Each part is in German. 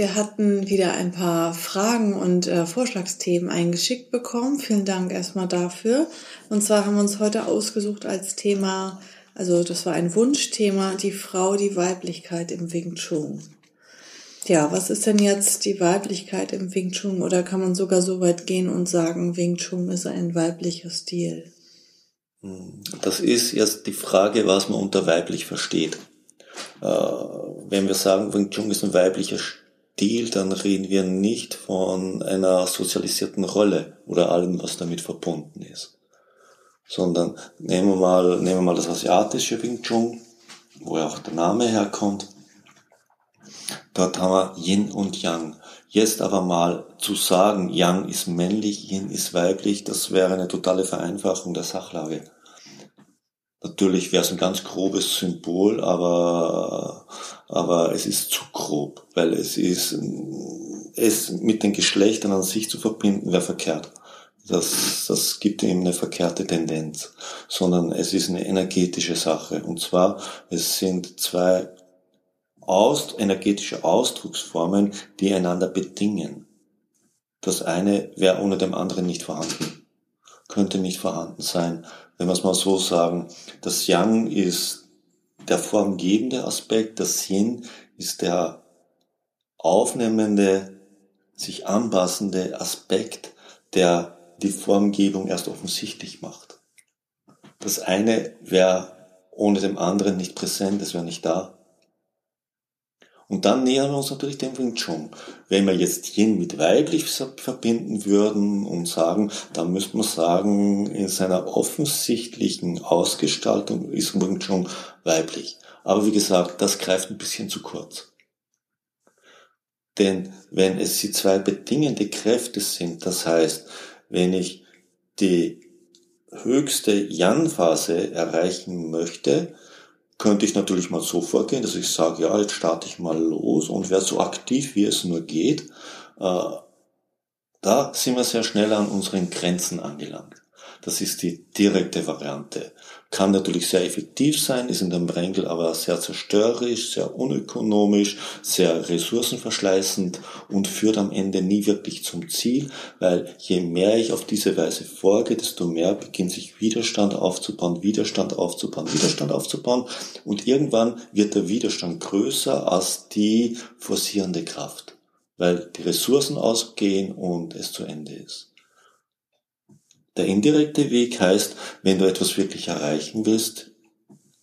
Wir hatten wieder ein paar Fragen und äh, Vorschlagsthemen eingeschickt bekommen. Vielen Dank erstmal dafür. Und zwar haben wir uns heute ausgesucht als Thema, also das war ein Wunschthema, die Frau, die Weiblichkeit im Wing Chun. Ja, was ist denn jetzt die Weiblichkeit im Wing Chun? Oder kann man sogar so weit gehen und sagen, Wing Chun ist ein weiblicher Stil? Das ist jetzt die Frage, was man unter weiblich versteht. Äh, wenn wir sagen, Wing Chun ist ein weiblicher Stil, Stil, dann reden wir nicht von einer sozialisierten Rolle oder allem, was damit verbunden ist. Sondern nehmen wir mal, nehmen wir mal das asiatische Wing Chun, wo ja auch der Name herkommt. Dort haben wir Yin und Yang. Jetzt aber mal zu sagen, Yang ist männlich, Yin ist weiblich, das wäre eine totale Vereinfachung der Sachlage. Natürlich wäre es ein ganz grobes Symbol, aber, aber es ist zu grob, weil es ist, es mit den Geschlechtern an sich zu verbinden, wäre verkehrt. Das, das gibt ihm eine verkehrte Tendenz, sondern es ist eine energetische Sache. Und zwar, es sind zwei aus, energetische Ausdrucksformen, die einander bedingen. Das eine wäre ohne dem anderen nicht vorhanden, könnte nicht vorhanden sein wenn wir es mal so sagen, das Yang ist der formgebende Aspekt, das Yin ist der aufnehmende, sich anpassende Aspekt, der die Formgebung erst offensichtlich macht. Das eine wäre ohne dem anderen nicht präsent, es wäre nicht da. Und dann nähern wir uns natürlich dem Wing Chun. Wenn wir jetzt Yin mit weiblich verbinden würden und sagen, dann müsste man sagen, in seiner offensichtlichen Ausgestaltung ist Wing Chun weiblich. Aber wie gesagt, das greift ein bisschen zu kurz. Denn wenn es die zwei bedingende Kräfte sind, das heißt, wenn ich die höchste Yan-Phase erreichen möchte, könnte ich natürlich mal so vorgehen, dass ich sage, ja, jetzt starte ich mal los und werde so aktiv, wie es nur geht. Äh, da sind wir sehr schnell an unseren Grenzen angelangt. Das ist die direkte Variante. Kann natürlich sehr effektiv sein, ist in dem Brengel aber sehr zerstörerisch, sehr unökonomisch, sehr ressourcenverschleißend und führt am Ende nie wirklich zum Ziel, weil je mehr ich auf diese Weise vorgehe, desto mehr beginnt sich Widerstand aufzubauen, Widerstand aufzubauen, Widerstand aufzubauen und irgendwann wird der Widerstand größer als die forcierende Kraft, weil die Ressourcen ausgehen und es zu Ende ist. Der indirekte Weg heißt, wenn du etwas wirklich erreichen willst,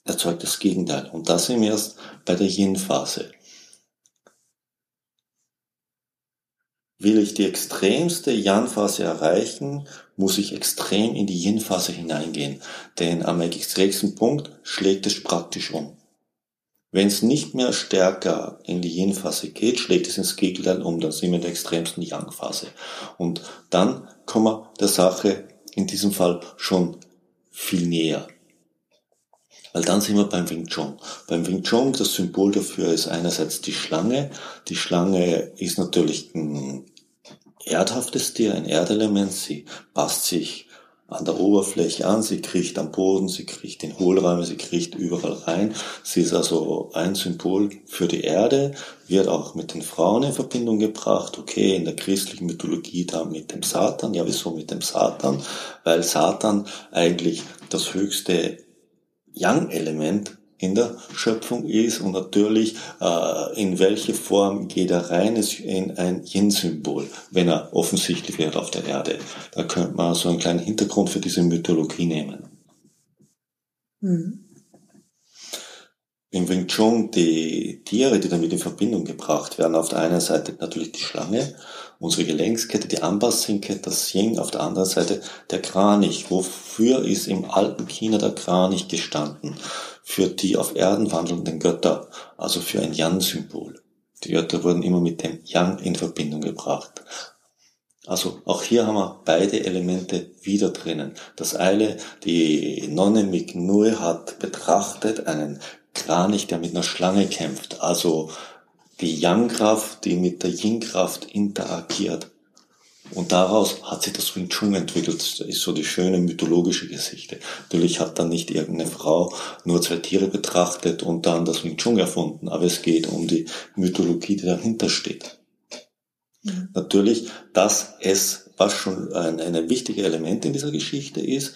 erzeugt das Gegenteil. Und das wir erst bei der Yin-Phase. Will ich die extremste Yan-Phase erreichen, muss ich extrem in die Yin-Phase hineingehen. Denn am extremsten Punkt schlägt es praktisch um. Wenn es nicht mehr stärker in die Yin-Phase geht, schlägt es ins Gegenteil um. Dann sind wir in der extremsten Yang-Phase. Und dann kommen wir der Sache in diesem Fall schon viel näher. Weil dann sind wir beim Wing Chun. Beim Wing Chun, das Symbol dafür ist einerseits die Schlange. Die Schlange ist natürlich ein erdhaftes Tier, ein Erdelement. Sie passt sich an der Oberfläche an, sie kriecht am Boden, sie kriecht in Hohlräume, sie kriecht überall rein. Sie ist also ein Symbol für die Erde, wird auch mit den Frauen in Verbindung gebracht. Okay, in der christlichen Mythologie da mit dem Satan. Ja, wieso mit dem Satan? Weil Satan eigentlich das höchste Yang-Element in der Schöpfung ist und natürlich äh, in welche Form geht er rein, ist in ein Yin-Symbol, wenn er offensichtlich wird auf der Erde. Da könnte man so einen kleinen Hintergrund für diese Mythologie nehmen. Mhm. Im Wing Chun die Tiere, die damit in Verbindung gebracht werden, auf der einen Seite natürlich die Schlange, unsere Gelenkskette, die Anbassinke, das Yin, auf der anderen Seite der Kranich. Wofür ist im alten China der Kranich gestanden? Für die auf Erden wandelnden Götter, also für ein Yan-Symbol. Die Wörter wurden immer mit dem Yang in Verbindung gebracht. Also auch hier haben wir beide Elemente wieder drinnen. Das eine, die Nonne Mignue hat betrachtet einen Kranich, der mit einer Schlange kämpft. Also die Yang-Kraft, die mit der Yin-Kraft interagiert. Und daraus hat sich das Wing Chun entwickelt. Das ist so die schöne mythologische Geschichte. Natürlich hat dann nicht irgendeine Frau nur zwei Tiere betrachtet und dann das Wing Chun erfunden, aber es geht um die Mythologie, die dahinter steht. Mhm. Natürlich, dass es, was schon ein, ein wichtiges Element in dieser Geschichte ist,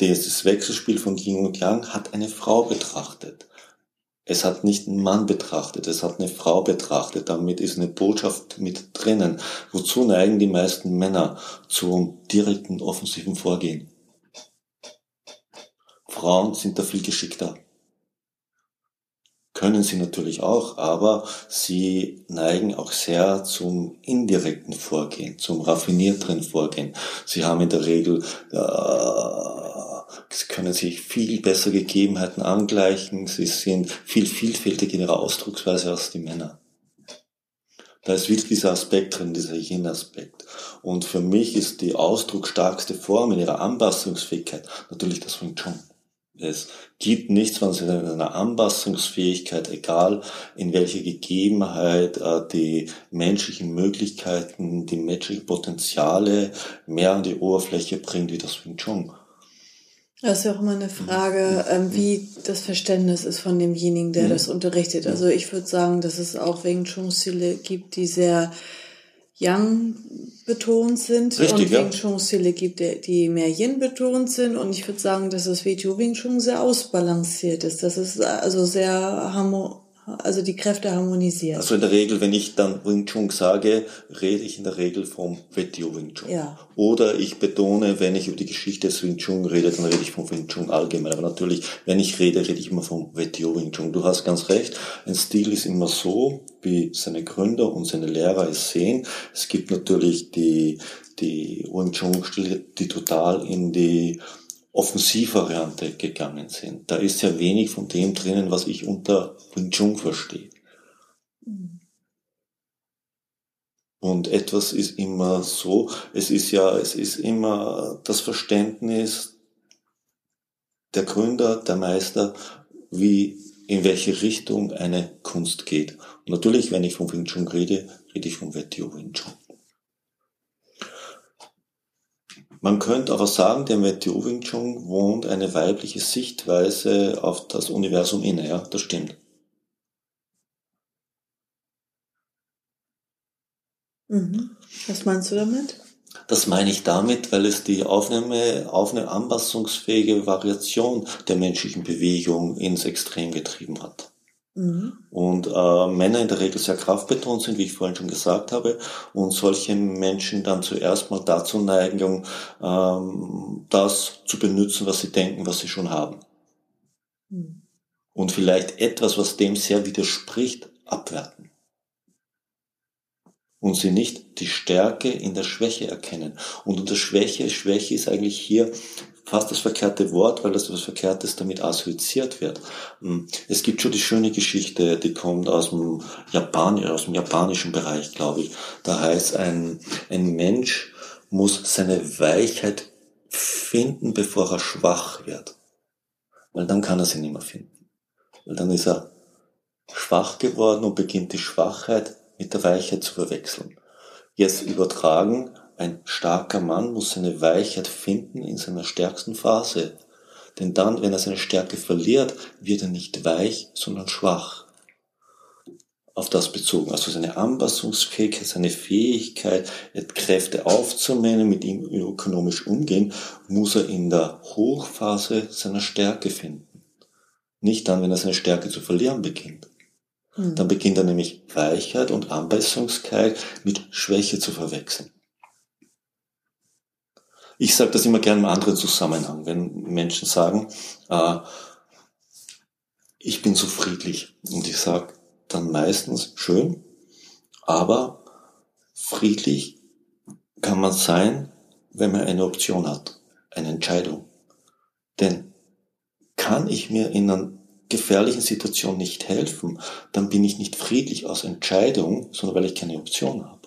dieses Wechselspiel von Yin und Yang hat eine Frau betrachtet. Es hat nicht einen Mann betrachtet, es hat eine Frau betrachtet. Damit ist eine Botschaft mit drinnen. Wozu neigen die meisten Männer zum direkten, offensiven Vorgehen? Frauen sind da viel geschickter. Können sie natürlich auch, aber sie neigen auch sehr zum indirekten Vorgehen, zum raffinierteren Vorgehen. Sie haben in der Regel äh, Sie können sich viel besser Gegebenheiten angleichen. Sie sind viel vielfältiger in ihrer Ausdrucksweise als die Männer. Da ist wieder dieser Aspekt drin, dieser Yin-Aspekt. Und für mich ist die ausdrucksstarkste Form in ihrer Anpassungsfähigkeit natürlich das Wing Chun. Es gibt nichts, was in einer Anpassungsfähigkeit, egal in welcher Gegebenheit, äh, die menschlichen Möglichkeiten, die menschlichen Potenziale mehr an die Oberfläche bringt wie das Wing Chun. Das ist ja auch immer eine Frage, ähm, wie das Verständnis ist von demjenigen, der mhm. das unterrichtet. Also ich würde sagen, dass es auch Wing Chun-Stile gibt, die sehr Yang betont sind Richtig, und Wing Chun Stile gibt, die mehr Yin betont sind und ich würde sagen, dass das WTO Wing Chun sehr ausbalanciert ist. Das ist also sehr harmonisch also die Kräfte harmonisiert. Also in der Regel, wenn ich dann Wing Chun sage, rede ich in der Regel vom Wettio Wing Chun. Ja. Oder ich betone, wenn ich über die Geschichte des Wing Chun rede, dann rede ich vom Wing Chun allgemein. Aber natürlich, wenn ich rede, rede ich immer vom Wettio Wing Chun. Du hast ganz recht, ein Stil ist immer so, wie seine Gründer und seine Lehrer es sehen. Es gibt natürlich die, die Wing Chun Stile, die total in die Offensivvariante gegangen sind. Da ist ja wenig von dem drinnen, was ich unter Wing Chun verstehe. Und etwas ist immer so, es ist ja, es ist immer das Verständnis der Gründer, der Meister, wie, in welche Richtung eine Kunst geht. Und natürlich, wenn ich von Wing Chun rede, rede ich von Wettio Wing Chun. Man könnte aber sagen, der Matthew Wing Chun wohnt eine weibliche Sichtweise auf das Universum inne, ja, das stimmt. Mhm. Was meinst du damit? Das meine ich damit, weil es die Aufnahme, auf eine anpassungsfähige Variation der menschlichen Bewegung ins Extrem getrieben hat. Mhm. Und äh, Männer in der Regel sehr kraftbetont sind, wie ich vorhin schon gesagt habe, und solche Menschen dann zuerst mal dazu neigen, ähm, das zu benutzen, was sie denken, was sie schon haben. Mhm. Und vielleicht etwas, was dem sehr widerspricht, abwerten. Und sie nicht die Stärke in der Schwäche erkennen. Und unter Schwäche, Schwäche ist eigentlich hier fast das verkehrte Wort, weil das was Verkehrtes damit assoziiert wird. Hm, es gibt schon die schöne Geschichte, die kommt aus dem, Japan, aus dem japanischen Bereich, glaube ich. Da heißt ein, ein Mensch muss seine Weichheit finden, bevor er schwach wird. Weil dann kann er sie nicht mehr finden. Weil dann ist er schwach geworden und beginnt die Schwachheit mit der Weichheit zu verwechseln. Jetzt übertragen ein starker Mann muss seine Weichheit finden in seiner stärksten Phase. Denn dann, wenn er seine Stärke verliert, wird er nicht weich, sondern schwach. Auf das bezogen. Also seine Anpassungsfähigkeit, seine Fähigkeit, Kräfte aufzunehmen, mit ihm ökonomisch umgehen, muss er in der Hochphase seiner Stärke finden. Nicht dann, wenn er seine Stärke zu verlieren beginnt. Hm. Dann beginnt er nämlich Weichheit und Anpassungskeit mit Schwäche zu verwechseln. Ich sage das immer gerne im anderen Zusammenhang, wenn Menschen sagen, äh, ich bin so friedlich. Und ich sage dann meistens, schön, aber friedlich kann man sein, wenn man eine Option hat, eine Entscheidung. Denn kann ich mir in einem gefährlichen Situation nicht helfen, dann bin ich nicht friedlich aus Entscheidung, sondern weil ich keine Option habe.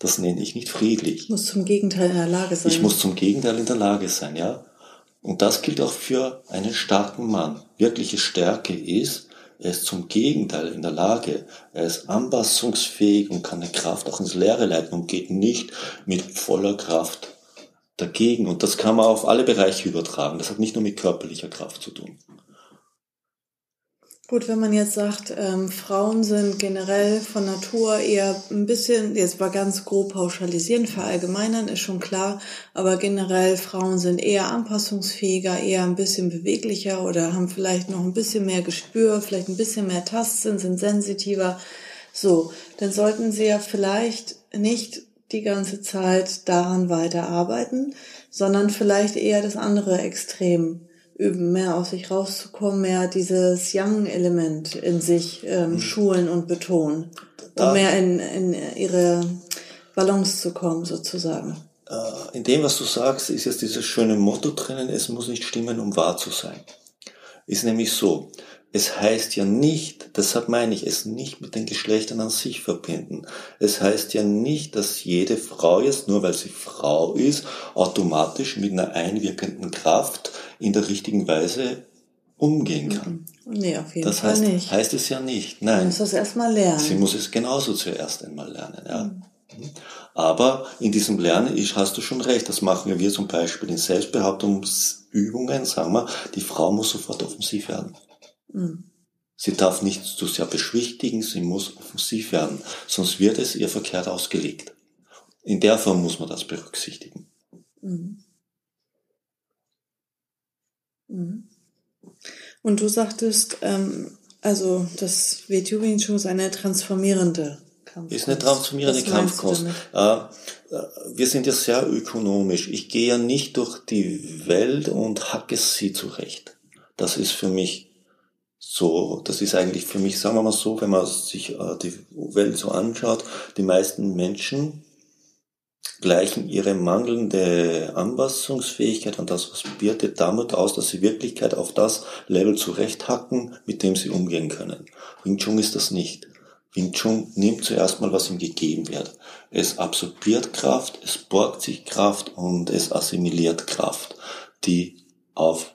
Das nenne ich nicht friedlich. Ich muss zum Gegenteil in der Lage sein. Ich muss zum Gegenteil in der Lage sein, ja. Und das gilt auch für einen starken Mann. Wirkliche Stärke ist, er ist zum Gegenteil in der Lage. Er ist anpassungsfähig und kann eine Kraft auch ins Leere leiten und geht nicht mit voller Kraft dagegen. Und das kann man auf alle Bereiche übertragen. Das hat nicht nur mit körperlicher Kraft zu tun. Gut, wenn man jetzt sagt, ähm, Frauen sind generell von Natur eher ein bisschen, jetzt war ganz grob pauschalisieren, verallgemeinern ist schon klar, aber generell Frauen sind eher anpassungsfähiger, eher ein bisschen beweglicher oder haben vielleicht noch ein bisschen mehr Gespür, vielleicht ein bisschen mehr Tastsinn, sind sensitiver. So, dann sollten sie ja vielleicht nicht die ganze Zeit daran weiterarbeiten, sondern vielleicht eher das andere Extrem üben, mehr aus sich rauszukommen, mehr dieses Young-Element in sich ähm, mhm. schulen und betonen, da, um mehr in, in ihre Balance zu kommen, sozusagen. Äh, in dem, was du sagst, ist jetzt dieses schöne Motto drinnen, es muss nicht stimmen, um wahr zu sein. Ist nämlich so, es heißt ja nicht, deshalb meine ich es nicht mit den Geschlechtern an sich verbinden. Es heißt ja nicht, dass jede Frau jetzt, nur weil sie Frau ist, automatisch mit einer einwirkenden Kraft in der richtigen Weise umgehen kann. Mhm. Nee, auf jeden das Fall heißt, nicht. heißt es ja nicht. Nein. Sie muss das erstmal lernen. Sie muss es genauso zuerst einmal lernen, ja. Mhm. Aber in diesem Lernen ist, hast du schon recht, das machen wir zum Beispiel in Selbstbehauptungsübungen, sagen wir, die Frau muss sofort offensiv werden. Mhm. Sie darf nicht zu sehr beschwichtigen, sie muss offensiv werden, sonst wird es ihr verkehrt ausgelegt. In der Form muss man das berücksichtigen. Mhm. Mhm. Und du sagtest, ähm, also das WTU Show ist eine transformierende Kampfkunst. Ist eine transformierende Kampfkunst. Äh, äh, wir sind ja sehr ökonomisch. Ich gehe ja nicht durch die Welt und hacke sie zurecht. Das ist für mich so, das ist eigentlich für mich, sagen wir mal so, wenn man sich äh, die Welt so anschaut, die meisten Menschen gleichen ihre mangelnde Anpassungsfähigkeit an das, was bietet, damit aus, dass sie Wirklichkeit auf das Level zurechthacken, mit dem sie umgehen können. Wing Chun ist das nicht. Wing Chun nimmt zuerst mal, was ihm gegeben wird. Es absorbiert Kraft, es borgt sich Kraft und es assimiliert Kraft, die auf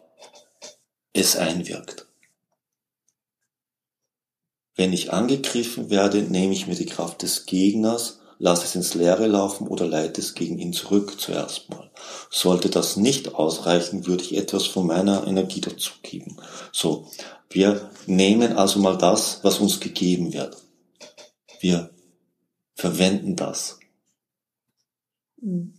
es einwirkt. Wenn ich angegriffen werde, nehme ich mir die Kraft des Gegners, lasse es ins Leere laufen oder leite es gegen ihn zurück zuerst mal. Sollte das nicht ausreichen, würde ich etwas von meiner Energie dazugeben. So, wir nehmen also mal das, was uns gegeben wird. Wir verwenden das. Mhm.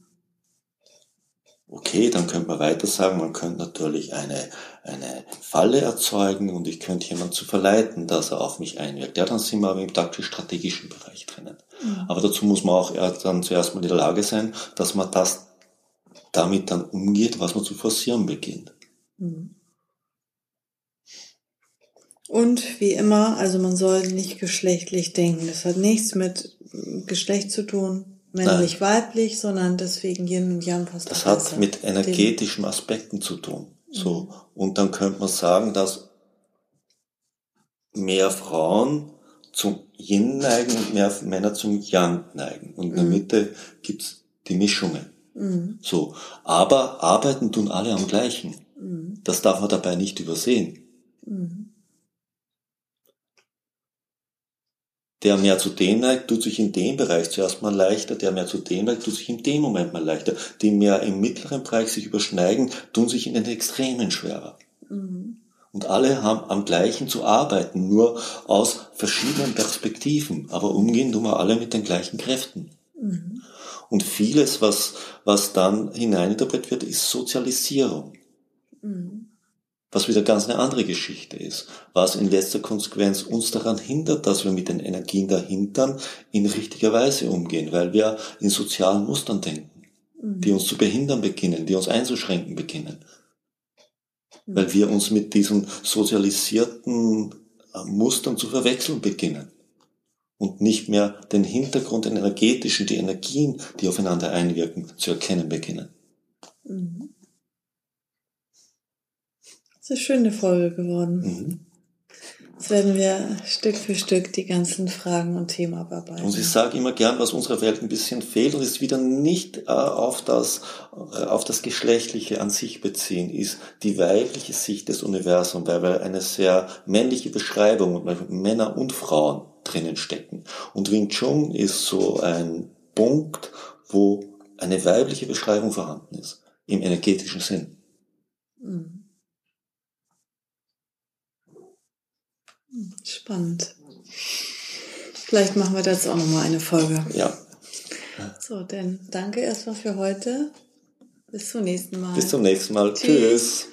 Okay, dann könnte man weiter sagen, man könnte natürlich eine, eine Falle erzeugen und ich könnte jemanden zu verleiten, dass er auf mich einwirkt. Ja, dann sind wir aber im taktisch-strategischen Bereich drinnen. Mhm. Aber dazu muss man auch dann zuerst mal in der Lage sein, dass man das damit dann umgeht, was man zu forcieren beginnt. Mhm. Und wie immer, also man soll nicht geschlechtlich denken. Das hat nichts mit Geschlecht zu tun männlich, weiblich, sondern deswegen Yin und Yang passt Das hat besser. mit energetischen Aspekten zu tun. So. Mhm. Und dann könnte man sagen, dass mehr Frauen zum Yin neigen und mehr Männer zum Yang neigen. Und in der mhm. Mitte gibt's die Mischungen. Mhm. So. Aber arbeiten tun alle am gleichen. Mhm. Das darf man dabei nicht übersehen. Der mehr zu dem neigt, tut sich in dem Bereich zuerst mal leichter, der mehr zu dem neigt, tut sich in dem Moment mal leichter. Die mehr im mittleren Bereich sich überschneiden, tun sich in den Extremen schwerer. Mhm. Und alle haben am gleichen zu arbeiten, nur aus verschiedenen Perspektiven. Aber umgehen tun wir alle mit den gleichen Kräften. Mhm. Und vieles, was, was dann hineininterpretiert wird, ist Sozialisierung. Mhm was wieder ganz eine andere Geschichte ist, was in letzter Konsequenz uns daran hindert, dass wir mit den Energien dahinter in richtiger Weise umgehen, weil wir in sozialen Mustern denken, mhm. die uns zu behindern beginnen, die uns einzuschränken beginnen, mhm. weil wir uns mit diesen sozialisierten äh, Mustern zu verwechseln beginnen und nicht mehr den Hintergrund, den energetischen, die Energien, die aufeinander einwirken, zu erkennen beginnen. Mhm. Das ist eine schöne Folge geworden. Mhm. Jetzt werden wir Stück für Stück die ganzen Fragen und Themen abarbeiten. Und ich sage immer gern, was unserer Welt ein bisschen fehlt und ist wieder nicht äh, auf, das, äh, auf das Geschlechtliche an sich beziehen, ist die weibliche Sicht des Universums, weil wir eine sehr männliche Beschreibung Männer und Frauen drinnen stecken. Und Wing Chun ist so ein Punkt, wo eine weibliche Beschreibung vorhanden ist, im energetischen Sinn. Mhm. Spannend. Vielleicht machen wir dazu auch nochmal eine Folge. Ja. So, denn danke erstmal für heute. Bis zum nächsten Mal. Bis zum nächsten Mal. Tschüss. Tschüss.